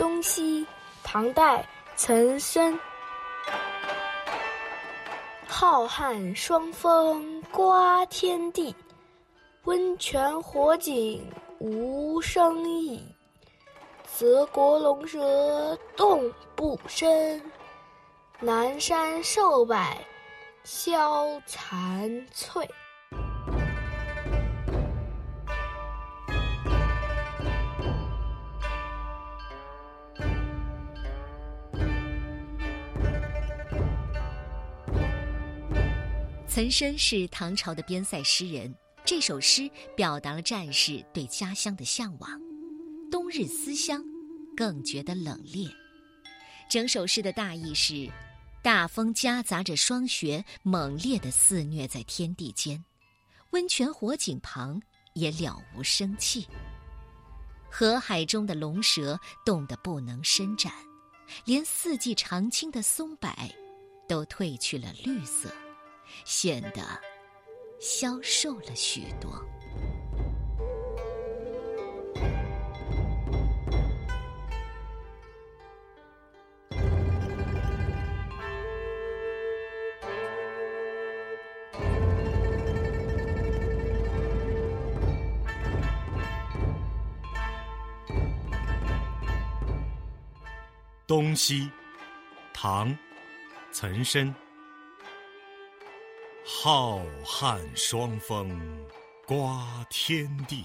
东西，唐代，岑参。浩瀚霜风刮天地，温泉火井无声意。泽国龙蛇动不深，南山瘦柏消残翠。岑参是唐朝的边塞诗人，这首诗表达了战士对家乡的向往。冬日思乡，更觉得冷冽。整首诗的大意是：大风夹杂着霜雪，猛烈的肆虐在天地间；温泉火井旁也了无生气。河海中的龙蛇冻得不能伸展，连四季常青的松柏都褪去了绿色。显得消瘦了许多。东西，唐，岑参。浩瀚霜风刮天地，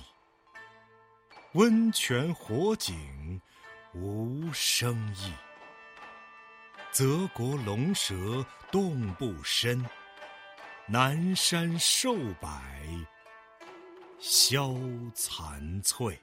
温泉火井无声意。泽国龙蛇动不深，南山瘦柏消残翠。